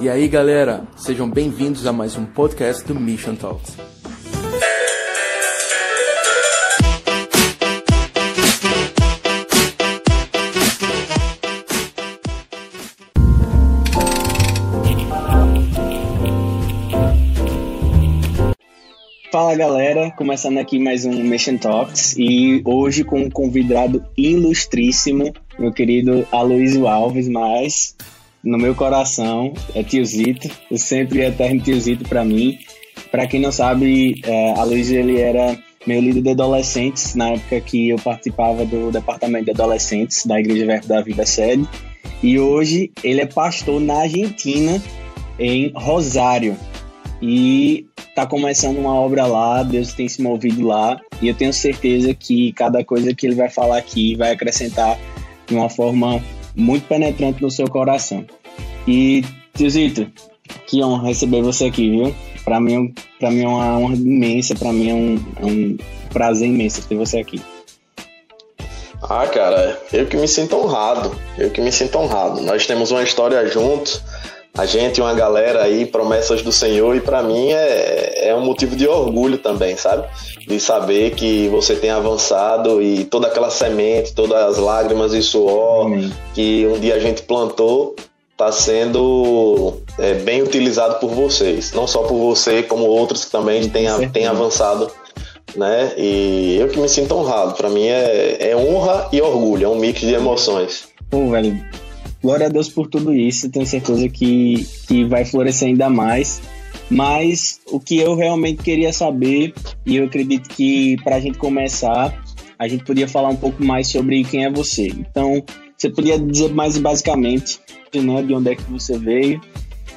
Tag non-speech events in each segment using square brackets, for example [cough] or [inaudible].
E aí, galera, sejam bem-vindos a mais um podcast do Mission Talks. Fala galera, começando aqui mais um Mission Talks e hoje com um convidado ilustríssimo, meu querido Aloysio Alves, mas no meu coração é tiozito, o sempre eterno tiozito para mim. Para quem não sabe, é, Aloysio ele era meu líder de adolescentes na época que eu participava do departamento de adolescentes da Igreja Verbo da Vida Sede. E hoje ele é pastor na Argentina em Rosário. E tá começando uma obra lá, Deus tem se movido lá, e eu tenho certeza que cada coisa que ele vai falar aqui vai acrescentar de uma forma muito penetrante no seu coração. E, Tiozito, que honra receber você aqui, viu? Para mim, pra mim é uma honra imensa, para mim é um, é um prazer imenso ter você aqui. Ah, cara, eu que me sinto honrado, eu que me sinto honrado. Nós temos uma história juntos, a gente, uma galera aí, promessas do Senhor, e para mim é, é um motivo de orgulho também, sabe? De saber que você tem avançado e toda aquela semente, todas as lágrimas e suor Amém. que um dia a gente plantou, está sendo é, bem utilizado por vocês. Não só por você, como outros que também têm, têm avançado. Né? E eu que me sinto honrado. Para mim é, é honra e orgulho, é um mix de emoções. Pô, velho, Glória a Deus por tudo isso, tenho certeza que, que vai florescer ainda mais. Mas o que eu realmente queria saber, e eu acredito que para a gente começar, a gente podia falar um pouco mais sobre quem é você. Então, você podia dizer mais basicamente né, de onde é que você veio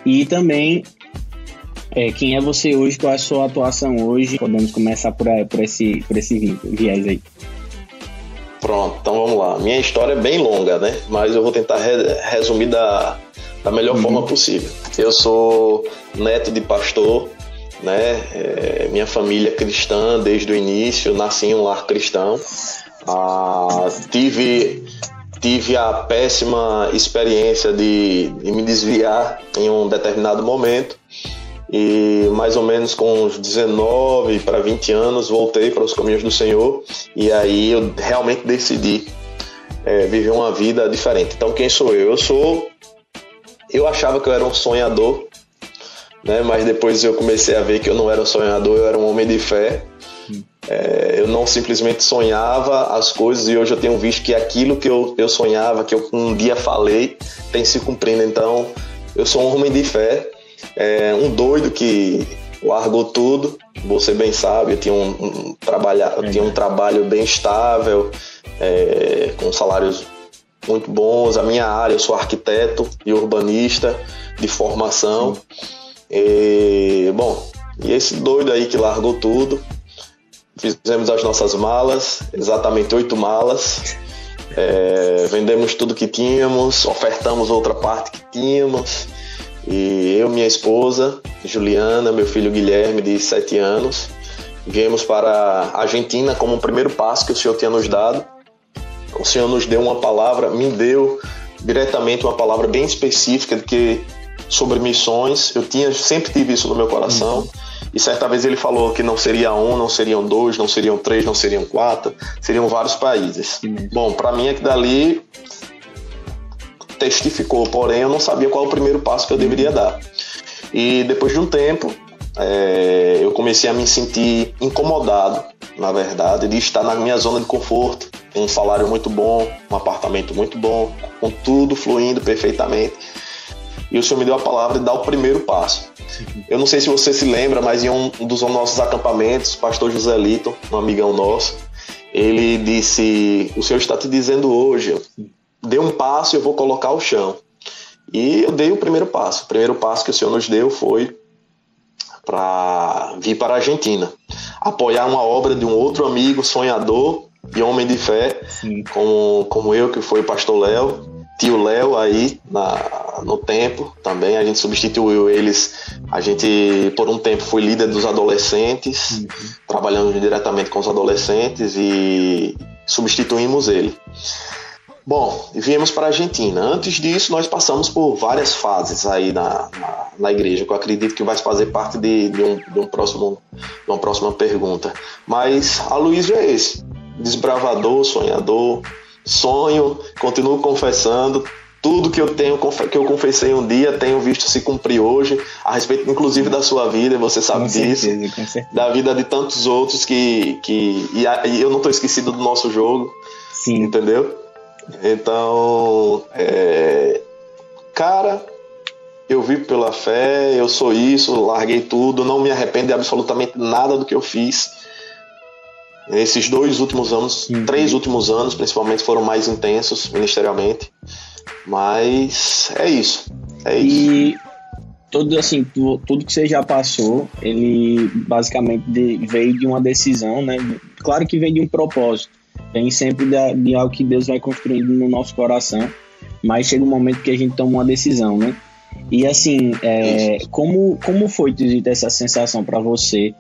e também é, quem é você hoje, qual é a sua atuação hoje. Podemos começar por, por, esse, por esse viés aí. Pronto, então vamos lá. Minha história é bem longa, né? Mas eu vou tentar re resumir da, da melhor uhum. forma possível. Eu sou neto de pastor, né? É, minha família é cristã desde o início, nasci em um lar cristão. Ah, tive tive a péssima experiência de, de me desviar em um determinado momento e mais ou menos com uns 19 para 20 anos voltei para os caminhos do Senhor e aí eu realmente decidi é, viver uma vida diferente. Então quem sou eu? Eu sou eu achava que eu era um sonhador, né? Mas depois eu comecei a ver que eu não era um sonhador, eu era um homem de fé. É, eu não simplesmente sonhava as coisas e hoje eu tenho visto que aquilo que eu, eu sonhava, que eu um dia falei, tem se cumprindo. Então, eu sou um homem de fé é, um doido que largou tudo. Você bem sabe, eu tinha um, um, trabalha, tinha um trabalho bem estável, é, com salários muito bons. A minha área, eu sou arquiteto e urbanista de formação. E, bom, e esse doido aí que largou tudo, fizemos as nossas malas, exatamente oito malas. É, vendemos tudo que tínhamos, ofertamos outra parte que tínhamos, e eu, minha esposa, Juliana, meu filho Guilherme, de 7 anos, viemos para a Argentina como o primeiro passo que o Senhor tinha nos dado. O Senhor nos deu uma palavra, me deu diretamente uma palavra bem específica de que sobre missões. Eu tinha sempre tive isso no meu coração. Uhum. E certa vez ele falou que não seria um, não seriam dois, não seriam três, não seriam quatro, seriam vários países. Uhum. Bom, para mim é que dali testificou, porém eu não sabia qual o primeiro passo que eu deveria dar. E depois de um tempo, é, eu comecei a me sentir incomodado, na verdade, de estar na minha zona de conforto, um salário muito bom, um apartamento muito bom, com tudo fluindo perfeitamente. E o Senhor me deu a palavra de dar o primeiro passo. Eu não sei se você se lembra, mas em um dos nossos acampamentos, o pastor José Lito, um amigão nosso, ele disse: O Senhor está te dizendo hoje, dê um passo e eu vou colocar o chão. E eu dei o primeiro passo. O primeiro passo que o Senhor nos deu foi para vir para a Argentina, apoiar uma obra de um outro amigo sonhador e homem de fé, como, como eu, que foi o pastor Léo, tio Léo aí na, no tempo também. A gente substituiu eles. A gente, por um tempo, foi líder dos adolescentes, uhum. trabalhando diretamente com os adolescentes e substituímos ele. Bom, viemos para a Argentina. Antes disso, nós passamos por várias fases aí na, na, na igreja, que eu acredito que vai fazer parte de, de, um, de, um próximo, de uma próxima pergunta. Mas a Luiz é esse: desbravador, sonhador, sonho, continuo confessando. Tudo que eu tenho, que eu confessei um dia, tenho visto se cumprir hoje, a respeito, inclusive, da sua vida, você sabe com disso. Certeza, com certeza. Da vida de tantos outros que. que e, e eu não estou esquecido do nosso jogo. Sim. Entendeu? Então, é, cara, eu vivo pela fé, eu sou isso, larguei tudo, não me arrependo de absolutamente nada do que eu fiz. Esses dois últimos anos, uhum. três últimos anos, principalmente, foram mais intensos ministerialmente. Mas é isso. É isso. E tudo assim, tudo que você já passou, ele basicamente veio de uma decisão, né? Claro que vem de um propósito Vem sempre de, de algo que Deus vai construindo no nosso coração, mas chega um momento que a gente toma uma decisão, né? E assim, é, como, como foi Tizito, essa sensação para você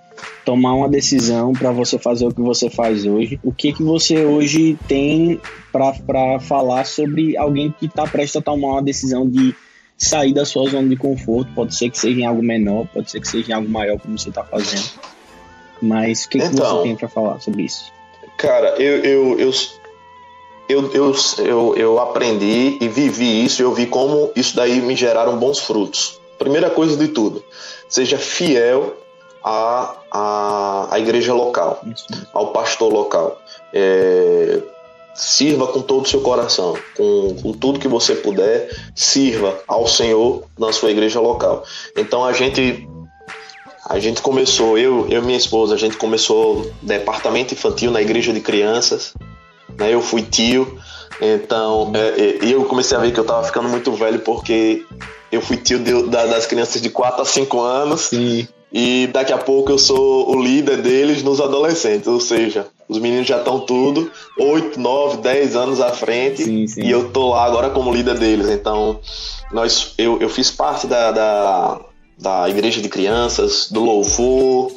tomar uma decisão para você fazer o que você faz hoje? O que que você hoje tem para falar sobre alguém que está prestes a tomar uma decisão de sair da sua zona de conforto? Pode ser que seja em algo menor, pode ser que seja em algo maior, como você está fazendo. Mas o que, então, que você então, tem para falar sobre isso? Cara, eu, eu, eu, eu, eu, eu, eu aprendi e vivi isso, e eu vi como isso daí me geraram bons frutos. Primeira coisa de tudo, seja fiel à, à, à igreja local, ao pastor local. É, sirva com todo o seu coração, com, com, tudo que você puder, sirva ao Senhor na sua igreja local. Então a gente a gente começou, eu, e minha esposa, a gente começou departamento infantil na igreja de crianças. Né? Eu fui tio, então é, é, eu comecei a ver que eu estava ficando muito velho porque eu fui tio de, da, das crianças de 4 a 5 anos. Sim. E daqui a pouco eu sou o líder deles nos adolescentes, ou seja, os meninos já estão tudo 8, 9, 10 anos à frente sim, sim. e eu tô lá agora como líder deles. Então, nós, eu, eu fiz parte da, da da igreja de crianças, do louvor,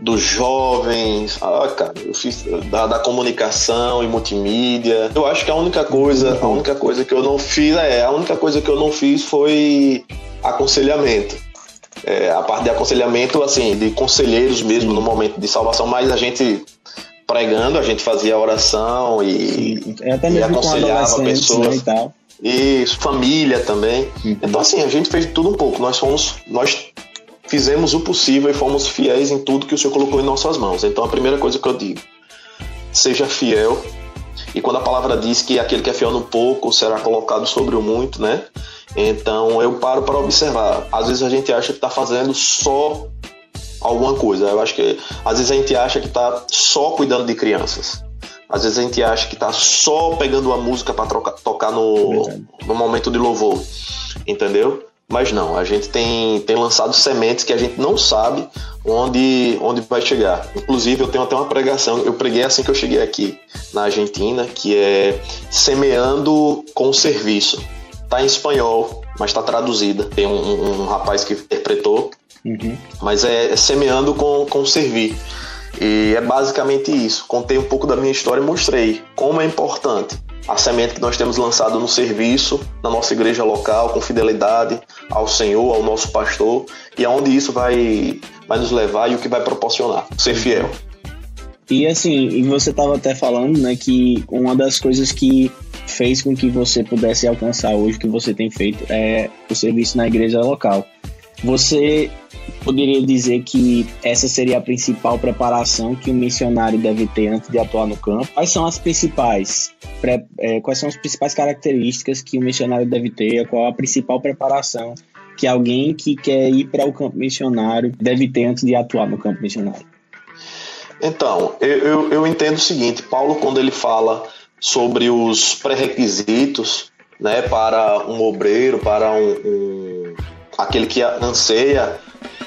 dos jovens, ah, cara, eu fiz da, da, comunicação e multimídia. Eu acho que a única coisa, a única coisa que eu não fiz é, a única coisa que eu não fiz foi aconselhamento. É, a parte de aconselhamento, assim, de conselheiros mesmo no momento de salvação, mas a gente pregando, a gente fazia oração e, Até mesmo e aconselhava né, pessoas. Né, e família também. Uhum. Então, assim, a gente fez tudo um pouco. Nós fomos. Nós fizemos o possível e fomos fiéis em tudo que o Senhor colocou em nossas mãos. Então, a primeira coisa que eu digo: seja fiel. E quando a palavra diz que aquele que é fiel no pouco será colocado sobre o muito, né? Então eu paro para observar. Às vezes a gente acha que está fazendo só alguma coisa. Eu acho que às vezes a gente acha que está só cuidando de crianças. Às vezes a gente acha que tá só pegando uma música para tocar no, no momento de louvor, entendeu? Mas não, a gente tem, tem lançado sementes que a gente não sabe onde, onde vai chegar. Inclusive, eu tenho até uma pregação, eu preguei assim que eu cheguei aqui na Argentina, que é Semeando com Serviço. Tá em espanhol, mas está traduzida. Tem um, um, um, rapaz que interpretou, uhum. mas é, é Semeando com, com Servir. E é basicamente isso. Contei um pouco da minha história e mostrei como é importante a semente que nós temos lançado no serviço, na nossa igreja local, com fidelidade ao Senhor, ao nosso pastor, e aonde isso vai, vai nos levar e o que vai proporcionar. Ser fiel. E assim, você estava até falando, né, que uma das coisas que fez com que você pudesse alcançar hoje, que você tem feito, é o serviço na igreja local. Você poderia dizer que essa seria a principal preparação que o missionário deve ter antes de atuar no campo? Quais são as principais, é, quais são as principais características que o missionário deve ter? Qual a principal preparação que alguém que quer ir para o campo missionário deve ter antes de atuar no campo missionário? Então, eu, eu, eu entendo o seguinte: Paulo, quando ele fala sobre os pré-requisitos né, para um obreiro, para um, um aquele que anseia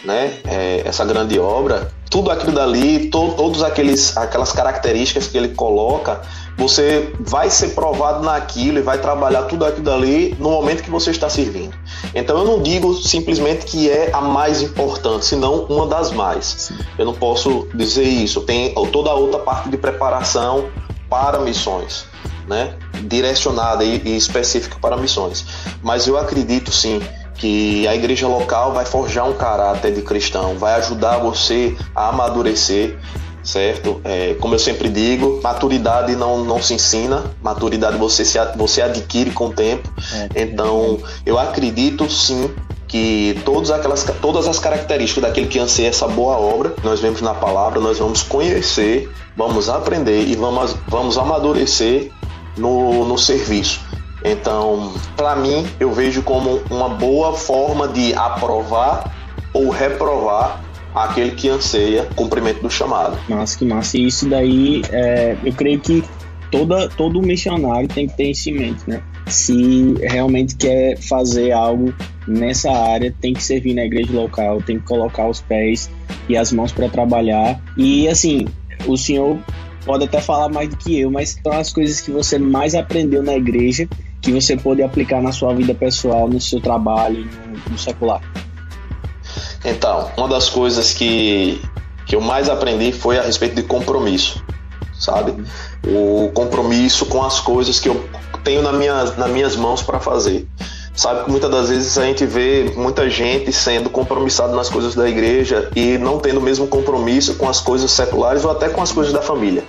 né, é, essa grande obra, tudo aquilo dali, to, todos aqueles aquelas características que ele coloca, você vai ser provado naquilo e vai trabalhar tudo aquilo dali no momento que você está servindo. Então eu não digo simplesmente que é a mais importante, senão uma das mais. Sim. Eu não posso dizer isso. Tem toda a outra parte de preparação para missões, né? direcionada e, e específica para missões. Mas eu acredito sim que a igreja local vai forjar um caráter de cristão, vai ajudar você a amadurecer, certo? É, como eu sempre digo, maturidade não, não se ensina, maturidade você, se, você adquire com o tempo. É, então, eu acredito sim que todas aquelas todas as características daquele que anseia essa boa obra, nós vemos na palavra, nós vamos conhecer, vamos aprender e vamos, vamos amadurecer no, no serviço. Então, para mim, eu vejo como uma boa forma de aprovar ou reprovar aquele que anseia cumprimento do chamado. Massa, que massa. E isso daí, é, eu creio que toda, todo missionário tem que ter isso em mente, né? Se realmente quer fazer algo nessa área, tem que servir na igreja local, tem que colocar os pés e as mãos para trabalhar. E assim, o senhor pode até falar mais do que eu, mas são as coisas que você mais aprendeu na igreja que você pode aplicar na sua vida pessoal, no seu trabalho, no, no secular. Então, uma das coisas que, que eu mais aprendi foi a respeito de compromisso, sabe? O compromisso com as coisas que eu tenho na minha, nas minhas mãos para fazer. Sabe que muitas das vezes a gente vê muita gente sendo compromissado nas coisas da igreja e não tendo o mesmo compromisso com as coisas seculares ou até com as coisas da família.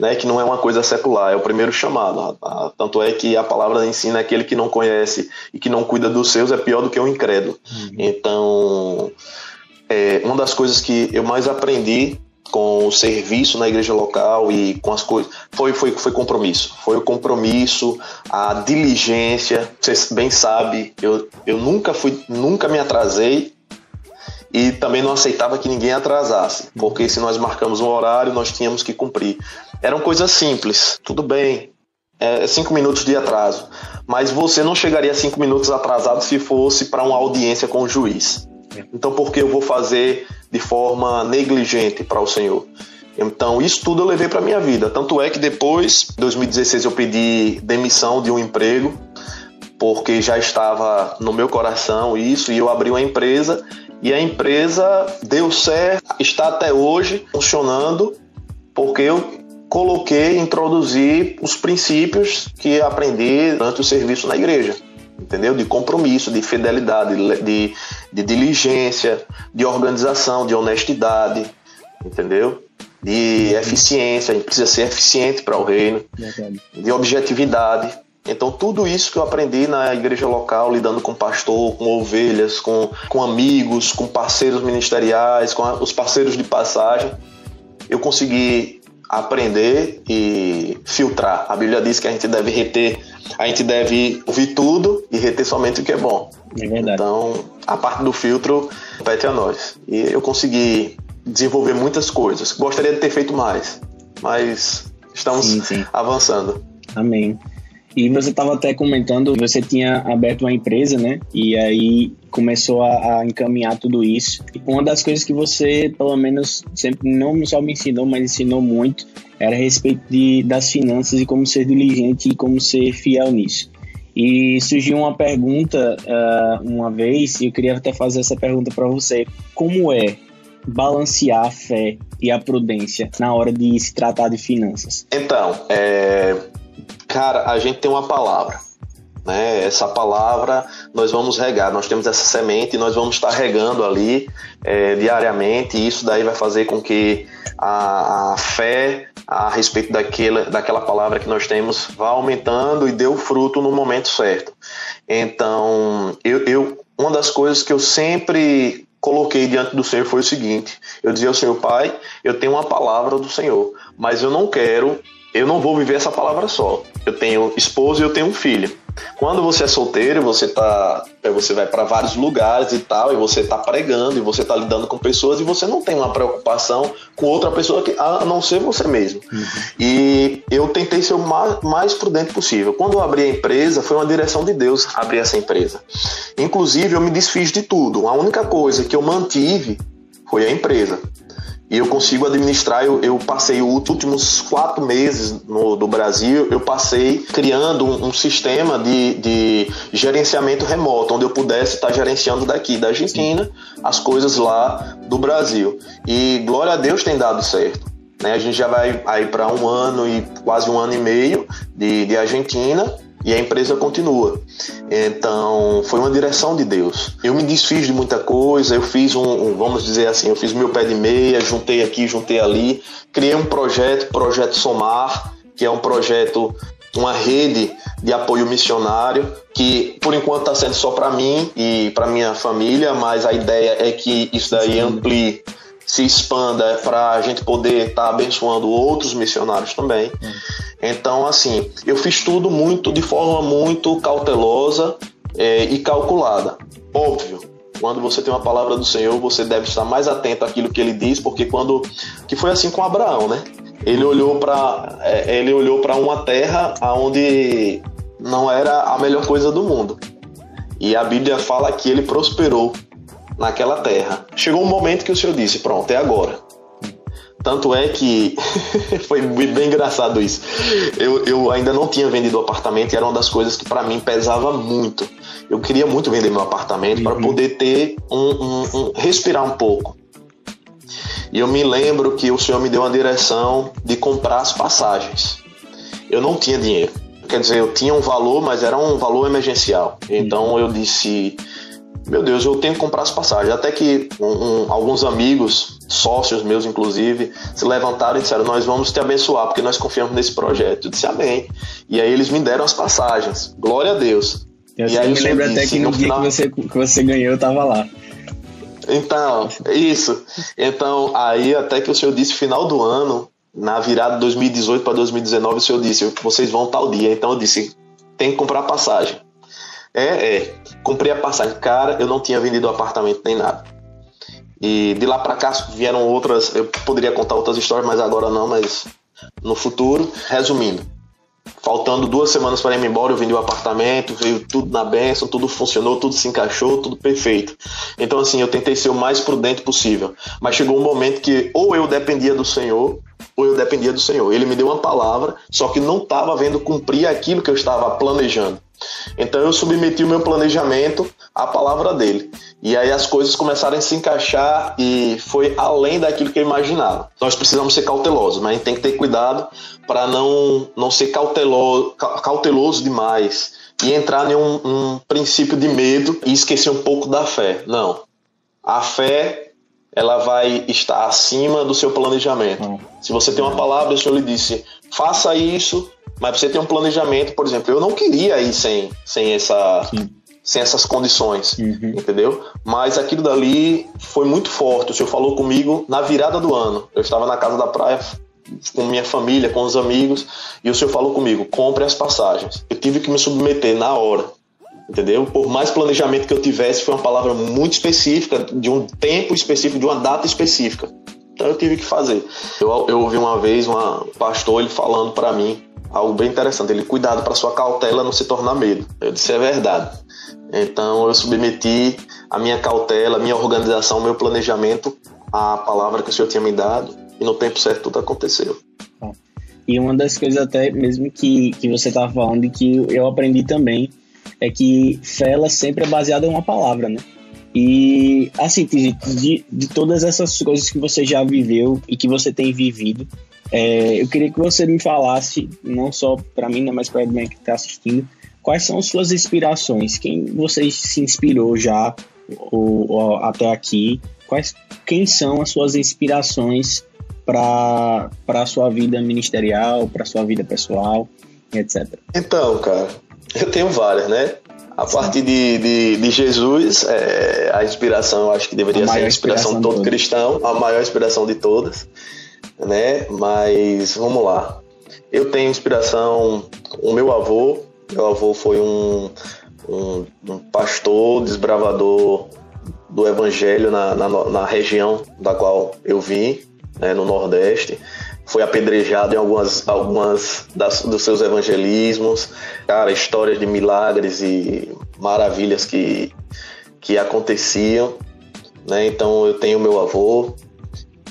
Né, que não é uma coisa secular, é o primeiro chamado. Tanto é que a palavra ensina aquele que não conhece e que não cuida dos seus é pior do que o incrédulo. Uhum. Então, é, uma das coisas que eu mais aprendi com o serviço na igreja local e com as coisas. Foi, foi, foi compromisso. Foi o compromisso, a diligência. Você bem sabe, eu, eu nunca fui, nunca me atrasei e também não aceitava que ninguém atrasasse, porque se nós marcamos um horário, nós tínhamos que cumprir. Eram coisas simples, tudo bem, é, cinco minutos de atraso, mas você não chegaria cinco minutos atrasado se fosse para uma audiência com o juiz. Então, por que eu vou fazer de forma negligente para o Senhor? Então, isso tudo eu levei para minha vida. Tanto é que depois, em 2016, eu pedi demissão de um emprego, porque já estava no meu coração isso, e eu abri uma empresa, e a empresa deu certo, está até hoje funcionando, porque eu coloquei, introduzi os princípios que aprendi durante o serviço na igreja entendeu? De compromisso, de fidelidade, de, de diligência, de organização, de honestidade, entendeu? De eficiência, a gente precisa ser eficiente para o reino, de objetividade. Então, tudo isso que eu aprendi na igreja local, lidando com pastor, com ovelhas, com, com amigos, com parceiros ministeriais, com os parceiros de passagem, eu consegui aprender e filtrar. A Bíblia diz que a gente deve reter a gente deve ouvir tudo e reter somente o que é bom. É verdade. Então, a parte do filtro pede a nós. E eu consegui desenvolver muitas coisas. Gostaria de ter feito mais, mas estamos sim, sim. avançando. Amém. E você estava até comentando, você tinha aberto uma empresa, né? E aí começou a, a, encaminhar tudo isso. E uma das coisas que você, pelo menos, sempre não só me ensinou, mas ensinou muito, era a respeito de, das finanças e como ser diligente e como ser fiel nisso. E surgiu uma pergunta uh, uma vez, e eu queria até fazer essa pergunta para você: como é balancear a fé e a prudência na hora de se tratar de finanças? Então, é, cara, a gente tem uma palavra. Né? Essa palavra nós vamos regar, nós temos essa semente e nós vamos estar regando ali é, diariamente, e isso daí vai fazer com que a, a fé a respeito daquela, daquela palavra que nós temos vá aumentando e dê o fruto no momento certo. Então, eu, eu uma das coisas que eu sempre coloquei diante do Senhor foi o seguinte: eu dizia ao Senhor, Pai, eu tenho uma palavra do Senhor, mas eu não quero, eu não vou viver essa palavra só. Eu tenho esposo e eu tenho um filho. Quando você é solteiro, você tá, é, você vai para vários lugares e tal, e você tá pregando e você tá lidando com pessoas e você não tem uma preocupação com outra pessoa que, a não ser você mesmo. Uhum. E eu tentei ser o mais, mais prudente possível. Quando eu abri a empresa, foi uma direção de Deus abrir essa empresa. Inclusive, eu me desfiz de tudo. A única coisa que eu mantive foi a empresa e eu consigo administrar. Eu, eu passei os últimos quatro meses no, do Brasil, eu passei criando um, um sistema de, de, gerenciamento remoto, onde eu pudesse estar gerenciando daqui da Argentina as coisas lá do Brasil. E glória a Deus tem dado certo. Né? A gente já vai aí para um ano e quase um ano e meio de, de Argentina e a empresa continua. Então, foi uma direção de Deus. Eu me desfiz de muita coisa, eu fiz um, um, vamos dizer assim, eu fiz meu pé de meia, juntei aqui, juntei ali, criei um projeto, projeto Somar, que é um projeto, uma rede de apoio missionário, que por enquanto está sendo só para mim e para minha família, mas a ideia é que isso daí amplie se expanda para a gente poder estar tá abençoando outros missionários também. Então, assim, eu fiz tudo muito de forma muito cautelosa é, e calculada. Óbvio, quando você tem uma palavra do Senhor, você deve estar mais atento àquilo que ele diz, porque quando que foi assim com Abraão, né? Ele olhou para é, ele olhou para uma terra aonde não era a melhor coisa do mundo. E a Bíblia fala que ele prosperou naquela terra. Chegou um momento que o Senhor disse: Pronto, é agora. Tanto é que [laughs] foi bem engraçado isso. Eu, eu ainda não tinha vendido o apartamento e era uma das coisas que para mim pesava muito. Eu queria muito vender meu apartamento uhum. para poder ter um, um, um, respirar um pouco. E eu me lembro que o Senhor me deu uma direção de comprar as passagens. Eu não tinha dinheiro. Quer dizer, eu tinha um valor, mas era um valor emergencial. Então eu disse: meu Deus, eu tenho que comprar as passagens. Até que um, um, alguns amigos, sócios meus inclusive, se levantaram e disseram: Nós vamos te abençoar porque nós confiamos nesse projeto. Eu disse Amém. E aí eles me deram as passagens. Glória a Deus. Eu e aí me lembro até que no, no dia final... que, você, que você ganhou, eu tava lá. Então, isso. Então, aí até que o senhor disse final do ano, na virada de 2018 para 2019, o senhor disse: Vocês vão tal dia. Então eu disse: Tem que comprar passagem. É, é. Comprei a passagem. Cara, eu não tinha vendido o apartamento nem nada. E de lá para cá vieram outras. Eu poderia contar outras histórias, mas agora não, mas no futuro. Resumindo, faltando duas semanas para ir embora, eu vendi o apartamento, veio tudo na benção, tudo funcionou, tudo se encaixou, tudo perfeito. Então, assim, eu tentei ser o mais prudente possível. Mas chegou um momento que ou eu dependia do Senhor, ou eu dependia do Senhor. Ele me deu uma palavra, só que não estava vendo cumprir aquilo que eu estava planejando. Então eu submeti o meu planejamento à palavra dele. E aí as coisas começaram a se encaixar e foi além daquilo que eu imaginava. Nós precisamos ser cautelosos, mas a gente tem que ter cuidado para não, não ser cauteloso, cauteloso demais e entrar em um, um princípio de medo e esquecer um pouco da fé. Não. A fé ela vai estar acima do seu planejamento. Hum. Se você tem uma palavra, o Senhor lhe disse, faça isso, mas você tem um planejamento, por exemplo, eu não queria ir sem, sem, essa, sem essas condições, uhum. entendeu? Mas aquilo dali foi muito forte. O senhor falou comigo na virada do ano. Eu estava na casa da praia com minha família, com os amigos, e o senhor falou comigo: compre as passagens. Eu tive que me submeter na hora. Entendeu? Por mais planejamento que eu tivesse, foi uma palavra muito específica, de um tempo específico, de uma data específica. Então eu tive que fazer. Eu, eu ouvi uma vez um pastor ele falando para mim algo bem interessante. Ele, cuidado para sua cautela não se tornar medo. Eu disse, é verdade. Então eu submeti a minha cautela, a minha organização, o meu planejamento à palavra que o Senhor tinha me dado e no tempo certo tudo aconteceu. E uma das coisas até mesmo que, que você estava falando e que eu aprendi também é que fé ela sempre é baseada em uma palavra, né? E assim, de, de todas essas coisas que você já viveu e que você tem vivido, é, eu queria que você me falasse, não só para mim, né, mas para alguém que está assistindo, quais são suas inspirações? Quem você se inspirou já ou, ou até aqui? Quais, quem são as suas inspirações para a sua vida ministerial, para a sua vida pessoal, etc? Então, cara, eu tenho várias, né? A partir de, de, de Jesus, é, a inspiração, eu acho que deveria a ser a inspiração, inspiração de todo cristão, a maior inspiração de todas né? Mas vamos lá. Eu tenho inspiração. O meu avô, meu avô foi um, um, um pastor, desbravador do evangelho na, na, na, região da qual eu vim, né, no Nordeste. Foi apedrejado em algumas, algumas das, dos seus evangelismos. Cara, histórias de milagres e maravilhas que, que aconteciam. Né? Então eu tenho meu avô,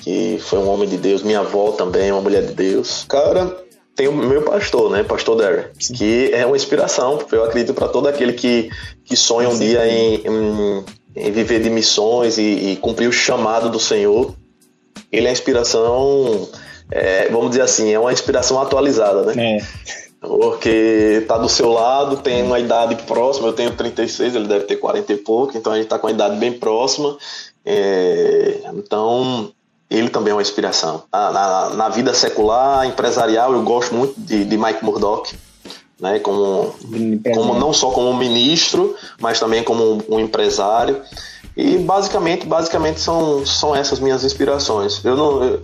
que foi um homem de Deus, minha avó também, uma mulher de Deus. Cara, tem o meu pastor, né, pastor Derry, que é uma inspiração, eu acredito para todo aquele que, que sonha um Sim. dia em, em, em, viver de missões e, e, cumprir o chamado do Senhor. Ele é a inspiração é, vamos dizer assim, é uma inspiração atualizada, né? É. Porque tá do seu lado, tem uma idade próxima, eu tenho 36, ele deve ter 40 e pouco, então a gente tá com uma idade bem próxima. É, então, ele também é uma inspiração. Na, na, na, vida secular, empresarial, eu gosto muito de, de Mike Murdock, né, como, como não só como ministro, mas também como um, um empresário. E basicamente, basicamente são, são essas minhas inspirações. Eu não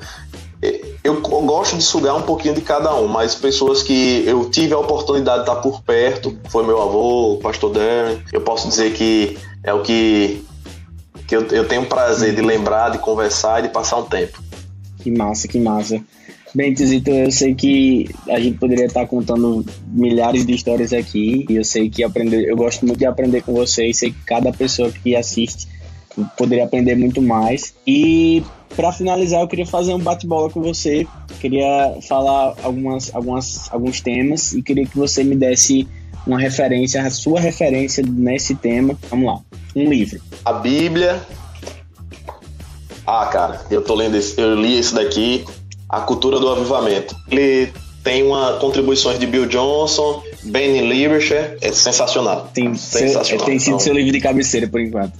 eu, eu gosto de sugar um pouquinho de cada um, mas pessoas que eu tive a oportunidade de estar por perto, foi meu avô, o pastor Darren, eu posso dizer que é o que, que eu, eu tenho prazer de lembrar, de conversar e de passar um tempo. Que massa, que massa. Bem, Tizito, eu sei que a gente poderia estar contando milhares de histórias aqui, e eu sei que aprender, eu gosto muito de aprender com você, e sei que cada pessoa que assiste poderia aprender muito mais. E para finalizar, eu queria fazer um bate-bola com você. Queria falar algumas, algumas, alguns temas e queria que você me desse uma referência, a sua referência nesse tema. Vamos lá. Um livro. A Bíblia. Ah, cara, eu tô lendo esse, eu li esse daqui, A Cultura do Avivamento. Ele tem uma contribuições de Bill Johnson, Benny Liebercher, é sensacional. Tem, sensacional. Seu, tem sido então, seu livro de cabeceira por enquanto.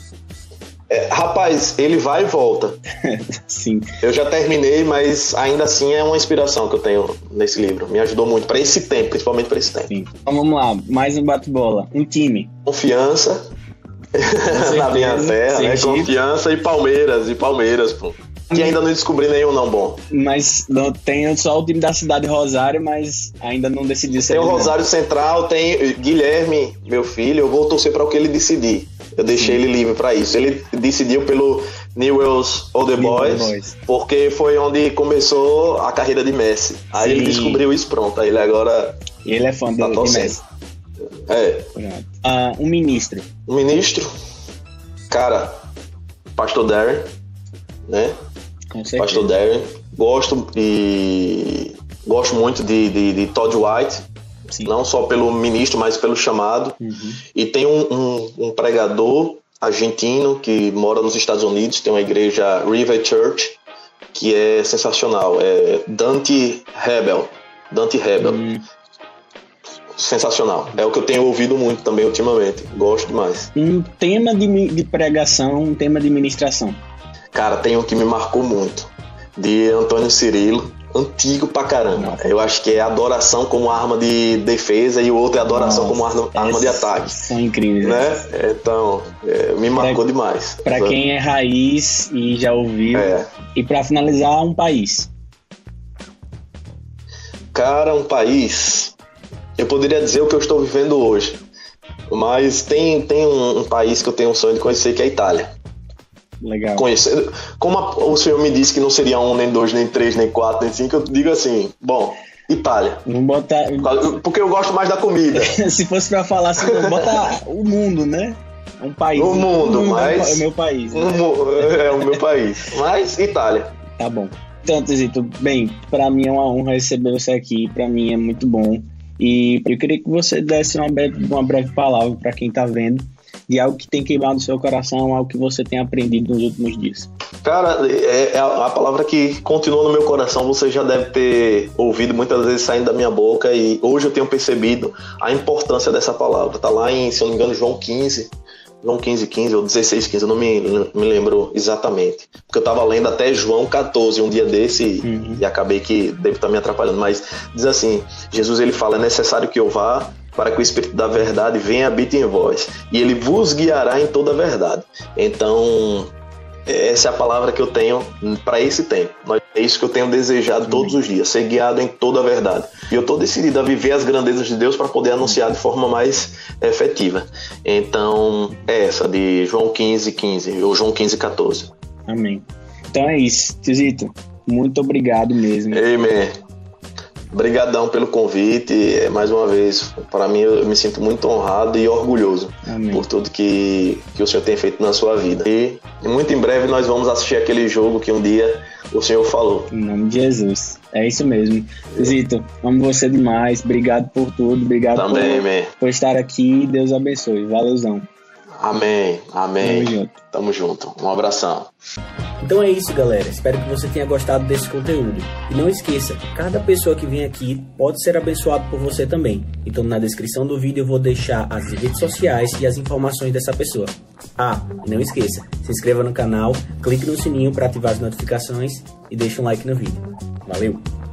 É, rapaz, ele vai e volta. [laughs] Sim. Eu já terminei, mas ainda assim é uma inspiração que eu tenho nesse livro. Me ajudou muito para esse tempo, principalmente para esse tempo. Sim. Então vamos lá, mais um bate-bola. Um time. Confiança. [laughs] Na minha terra, né? Confiança e Palmeiras, e Palmeiras, pô. Que ainda não descobri nenhum não bom. Mas não, tem só o time da cidade Rosário, mas ainda não decidi ser. Tem o Rosário Central, tem Guilherme, meu filho, eu vou torcer para o que ele decidir. Eu deixei ele livre para isso. Ele decidiu pelo Newell's Old Boys, Boys, porque foi onde começou a carreira de Messi. Aí Sim. ele descobriu isso pronto. Aí ele agora. Ele é fã tá do, Messi. É. Uh, um ministro. Um ministro? Cara, Pastor Darren, né? Pastor Darren. Gosto e gosto muito de, de, de Todd White Sim. não só pelo ministro, mas pelo chamado. Uhum. E tem um, um, um, pregador argentino que mora nos Estados Unidos, tem uma igreja River Church, que é sensacional. É Dante Rebel. Dante Rebel. Uhum. Sensacional. É o que eu tenho ouvido muito também ultimamente. Gosto demais. Um tema de, de pregação, um tema de ministração. Cara, tem um que me marcou muito. De Antônio Cirilo antigo pra caramba. Eu acho que é adoração como arma de defesa e o outro é adoração Nossa, como arma, arma de ataque. São incríveis. Né? Então, é, me marcou pra, demais. Pra quem é raiz e já ouviu. É. E pra finalizar, um país. Cara, um país. Eu poderia dizer o que eu estou vivendo hoje. Mas tem, tem um, um país que eu tenho um sonho de conhecer que é a Itália. Legal. Conhecer. Como a, o senhor me disse que não seria um, nem dois, nem três, nem quatro, nem cinco, eu digo assim, bom, Itália. Botar. Porque eu gosto mais da comida. [laughs] Se fosse pra falar assim, bota o mundo, né? Um país. O mundo, o mas. É o meu país. Né? é o meu país. Mas Itália. Tá bom. Então, Tizito, bem, para mim é uma honra receber você aqui. Para mim é muito bom. E eu queria que você desse uma breve, uma breve palavra para quem tá vendo de algo que tem queimado no seu coração, algo que você tem aprendido nos últimos dias? Cara, é, é a palavra que continua no meu coração, você já deve ter ouvido muitas vezes saindo da minha boca e hoje eu tenho percebido a importância dessa palavra. Tá lá em, se eu não me engano, João 15, João 15, 15 ou 16, 15, eu não me, me lembro exatamente. Porque eu tava lendo até João 14 um dia desse uhum. e acabei que devo estar me atrapalhando. Mas diz assim: Jesus ele fala, é necessário que eu vá para que o Espírito da verdade venha habite em vós, e ele vos guiará em toda a verdade. Então, essa é a palavra que eu tenho para esse tempo. É isso que eu tenho desejado todos os dias, ser guiado em toda a verdade. E eu estou decidido a viver as grandezas de Deus para poder anunciar de forma mais efetiva. Então, é essa de João 15, 15, ou João 15, 14. Amém. Então é isso, Tizito. Muito obrigado mesmo. Amém. Obrigadão pelo convite. É, mais uma vez, para mim, eu me sinto muito honrado e orgulhoso Amém. por tudo que, que o senhor tem feito na sua vida. E muito em breve nós vamos assistir aquele jogo que um dia o senhor falou. Em nome de Jesus. É isso mesmo. Zito, amo você demais. Obrigado por tudo. Obrigado Também, por, por estar aqui. Deus abençoe. Valeuzão. Amém. Amém. Tamo junto. Tamo junto. Um abração. Então é isso, galera. Espero que você tenha gostado desse conteúdo. E não esqueça, cada pessoa que vem aqui pode ser abençoado por você também. Então na descrição do vídeo eu vou deixar as redes sociais e as informações dessa pessoa. Ah, e não esqueça, se inscreva no canal, clique no sininho para ativar as notificações e deixe um like no vídeo. Valeu!